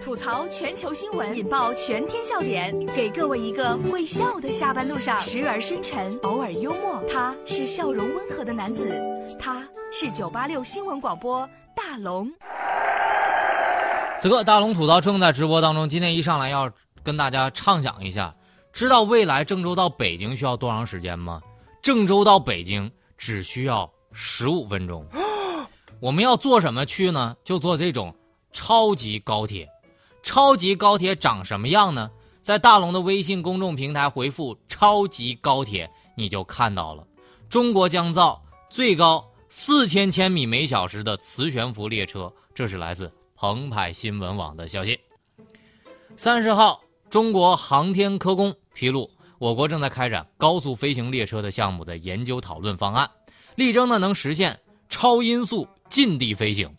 吐槽全球新闻，引爆全天笑点，给各位一个会笑的下班路上，时而深沉，偶尔幽默。他是笑容温和的男子，他是九八六新闻广播大龙。此刻大龙吐槽正在直播当中。今天一上来要跟大家畅想一下，知道未来郑州到北京需要多长时间吗？郑州到北京只需要十五分钟。我们要坐什么去呢？就坐这种超级高铁。超级高铁长什么样呢？在大龙的微信公众平台回复“超级高铁”，你就看到了。中国将造最高四千千米每小时的磁悬浮列车，这是来自澎湃新闻网的消息。三十号，中国航天科工披露，我国正在开展高速飞行列车的项目的研究讨论方案，力争呢能实现超音速近地飞行。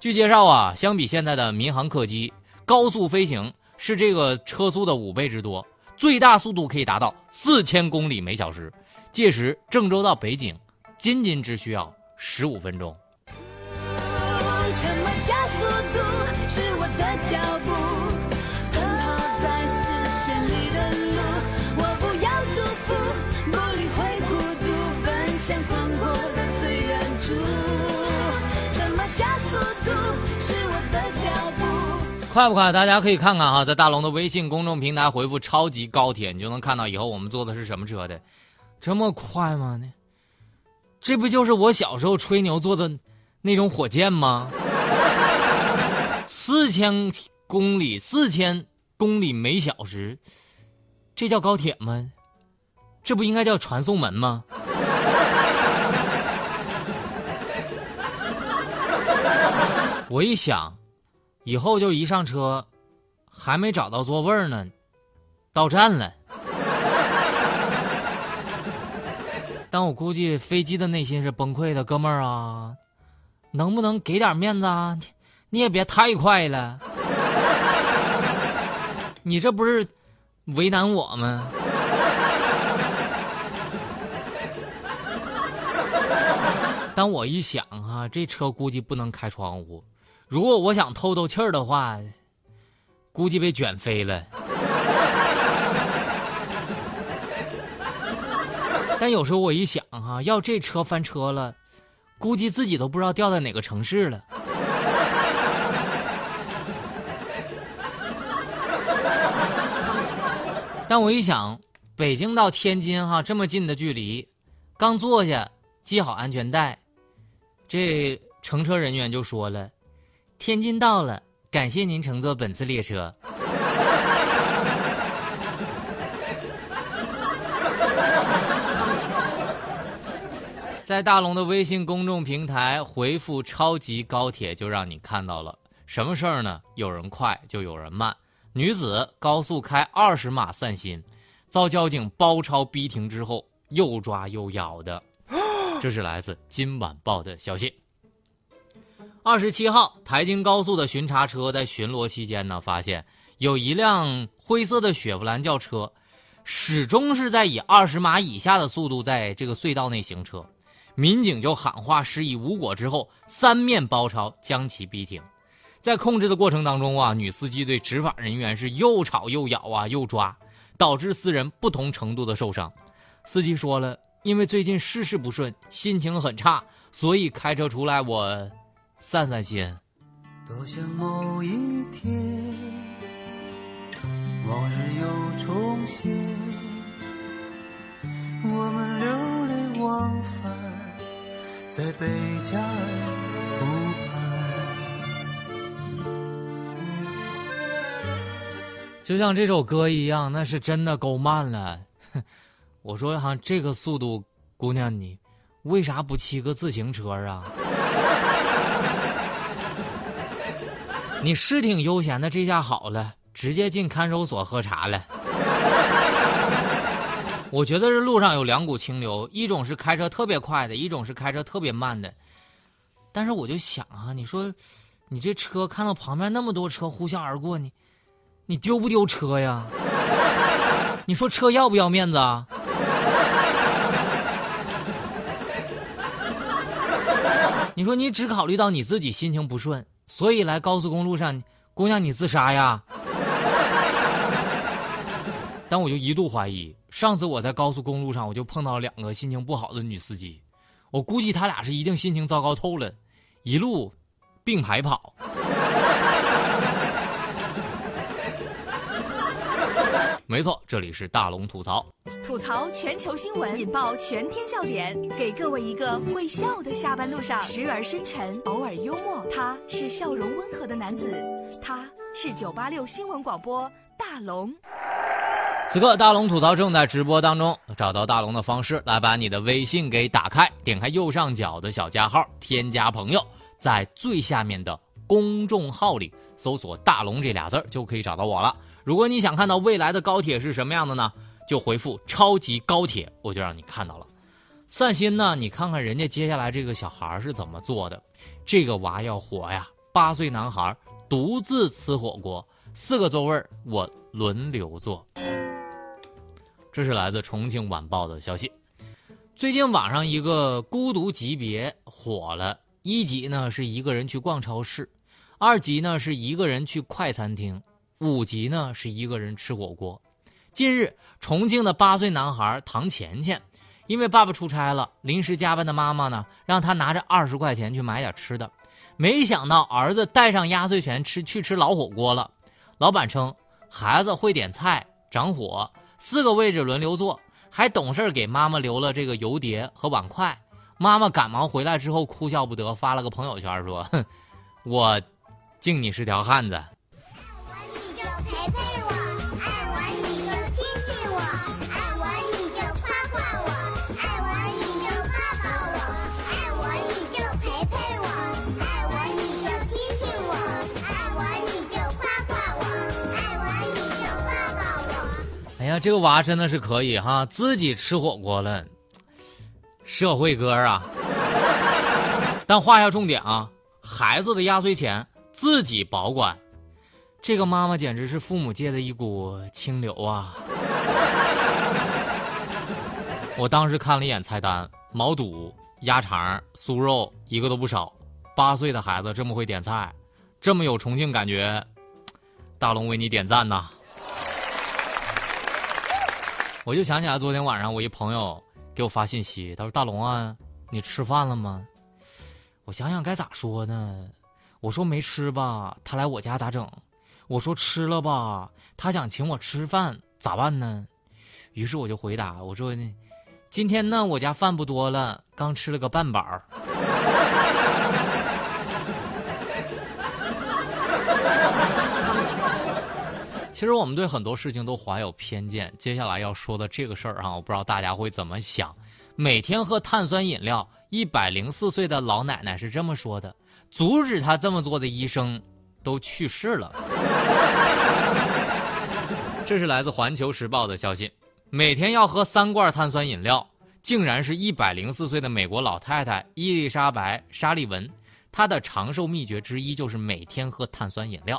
据介绍啊，相比现在的民航客机。高速飞行是这个车速的五倍之多，最大速度可以达到四千公里每小时。届时，郑州到北京仅仅只需要十五分钟。什么加速度是我的脚步快不快？大家可以看看哈，在大龙的微信公众平台回复“超级高铁”，你就能看到以后我们坐的是什么车的。这么快吗？这不就是我小时候吹牛坐的那种火箭吗？四千公里，四千公里每小时，这叫高铁吗？这不应该叫传送门吗？我一想。以后就一上车，还没找到座位呢，到站了。但我估计飞机的内心是崩溃的，哥们儿啊，能不能给点面子啊？你也别太快了，你这不是为难我吗？但我一想哈，这车估计不能开窗户。如果我想透透气儿的话，估计被卷飞了。但有时候我一想哈，要这车翻车了，估计自己都不知道掉在哪个城市了。但我一想，北京到天津哈这么近的距离，刚坐下系好安全带，这乘车人员就说了。天津到了，感谢您乘坐本次列车。在大龙的微信公众平台回复“超级高铁”，就让你看到了什么事儿呢？有人快，就有人慢。女子高速开二十码散心，遭交警包抄逼停之后，又抓又咬的。这是来自《今晚报》的消息。二十七号，台京高速的巡查车在巡逻期间呢，发现有一辆灰色的雪佛兰轿车，始终是在以二十码以下的速度在这个隧道内行车。民警就喊话示意无果之后，三面包抄将其逼停。在控制的过程当中啊，女司机对执法人员是又吵又咬啊，又抓，导致四人不同程度的受伤。司机说了，因为最近事事不顺，心情很差，所以开车出来我。散散心。多想某一天，往日又重现，我们流连忘返在贝加尔湖畔。就像这首歌一样，那是真的够慢了。我说哈，这个速度，姑娘你为啥不骑个自行车啊？你是挺悠闲的，这下好了，直接进看守所喝茶了。我觉得这路上有两股清流，一种是开车特别快的，一种是开车特别慢的。但是我就想啊，你说，你这车看到旁边那么多车呼啸而过，你，你丢不丢车呀？你说车要不要面子啊？你说你只考虑到你自己心情不顺。所以来高速公路上，姑娘，你自杀呀？但我就一度怀疑，上次我在高速公路上，我就碰到两个心情不好的女司机，我估计他俩是一定心情糟糕透了，一路并排跑。没错，这里是大龙吐槽，吐槽全球新闻，引爆全天笑点，给各位一个会笑的下班路上，时而深沉，偶尔幽默。他是笑容温和的男子，他是九八六新闻广播大龙。此刻大龙吐槽正在直播当中，找到大龙的方式，来把你的微信给打开，点开右上角的小加号，添加朋友，在最下面的公众号里搜索“大龙”这俩字儿，就可以找到我了。如果你想看到未来的高铁是什么样的呢？就回复“超级高铁”，我就让你看到了。散心呢，你看看人家接下来这个小孩是怎么做的。这个娃要火呀，八岁男孩独自吃火锅，四个座位我轮流坐。这是来自重庆晚报的消息。最近网上一个孤独级别火了，一级呢是一个人去逛超市，二级呢是一个人去快餐厅。五级呢是一个人吃火锅。近日，重庆的八岁男孩唐钱钱，因为爸爸出差了，临时加班的妈妈呢让他拿着二十块钱去买点吃的，没想到儿子带上压岁钱吃去吃老火锅了。老板称孩子会点菜，长火，四个位置轮流坐，还懂事给妈妈留了这个油碟和碗筷。妈妈赶忙回来之后哭笑不得，发了个朋友圈说：“哼，我敬你是条汉子。”哎呀，这个娃真的是可以哈，自己吃火锅了，社会哥啊！但画下重点啊，孩子的压岁钱自己保管。这个妈妈简直是父母界的一股清流啊！我当时看了一眼菜单，毛肚、鸭肠、酥肉一个都不少。八岁的孩子这么会点菜，这么有重庆感觉，大龙为你点赞呐！我就想起来昨天晚上我一朋友给我发信息，他说：“大龙啊，你吃饭了吗？”我想想该咋说呢？我说没吃吧，他来我家咋整？我说吃了吧，他想请我吃饭，咋办呢？于是我就回答我说：“今天呢，我家饭不多了，刚吃了个半饱。其实我们对很多事情都怀有偏见。接下来要说的这个事儿啊，我不知道大家会怎么想。每天喝碳酸饮料，一百零四岁的老奶奶是这么说的：阻止她这么做的医生都去世了。这是来自《环球时报》的消息，每天要喝三罐碳酸饮料，竟然是一百零四岁的美国老太太伊丽莎白·沙利文。她的长寿秘诀之一就是每天喝碳酸饮料。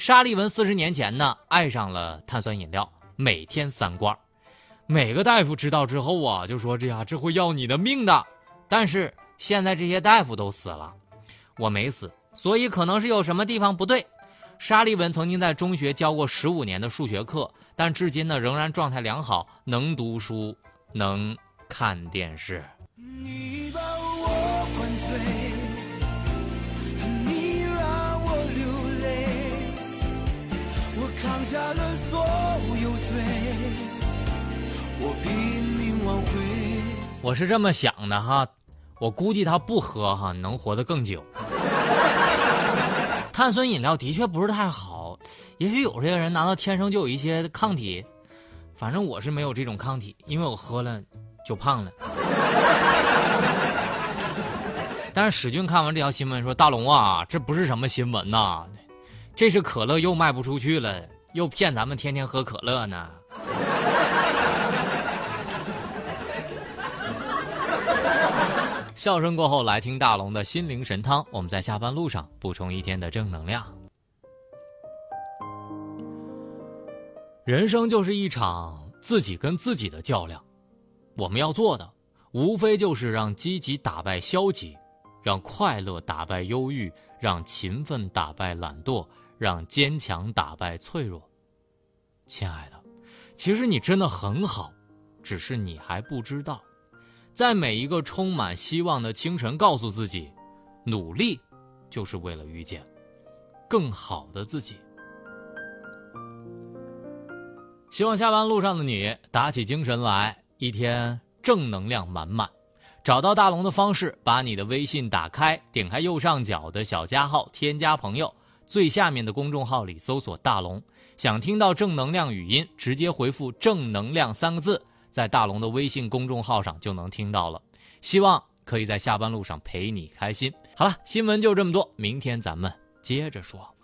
沙利文四十年前呢，爱上了碳酸饮料，每天三罐。每个大夫知道之后啊，就说：“这呀，这会要你的命的。”但是现在这些大夫都死了，我没死，所以可能是有什么地方不对。沙利文曾经在中学教过十五年的数学课，但至今呢仍然状态良好，能读书，能看电视。你把我灌醉，下了所有罪，我拼命挽回。我是这么想的哈，我估计他不喝哈能活得更久。碳酸饮料的确不是太好，也许有些人难道天生就有一些抗体？反正我是没有这种抗体，因为我喝了就胖了。但是史俊看完这条新闻说：“大龙啊，这不是什么新闻呐，这是可乐又卖不出去了，又骗咱们天天喝可乐呢。”笑声过后，来听大龙的心灵神汤。我们在下班路上补充一天的正能量。人生就是一场自己跟自己的较量，我们要做的，无非就是让积极打败消极，让快乐打败忧郁，让勤奋打败懒惰，让坚强打败脆弱。亲爱的，其实你真的很好，只是你还不知道。在每一个充满希望的清晨，告诉自己，努力就是为了遇见更好的自己。希望下班路上的你打起精神来，一天正能量满满。找到大龙的方式：把你的微信打开，点开右上角的小加号，添加朋友，最下面的公众号里搜索“大龙”。想听到正能量语音，直接回复“正能量”三个字。在大龙的微信公众号上就能听到了，希望可以在下班路上陪你开心。好了，新闻就这么多，明天咱们接着说。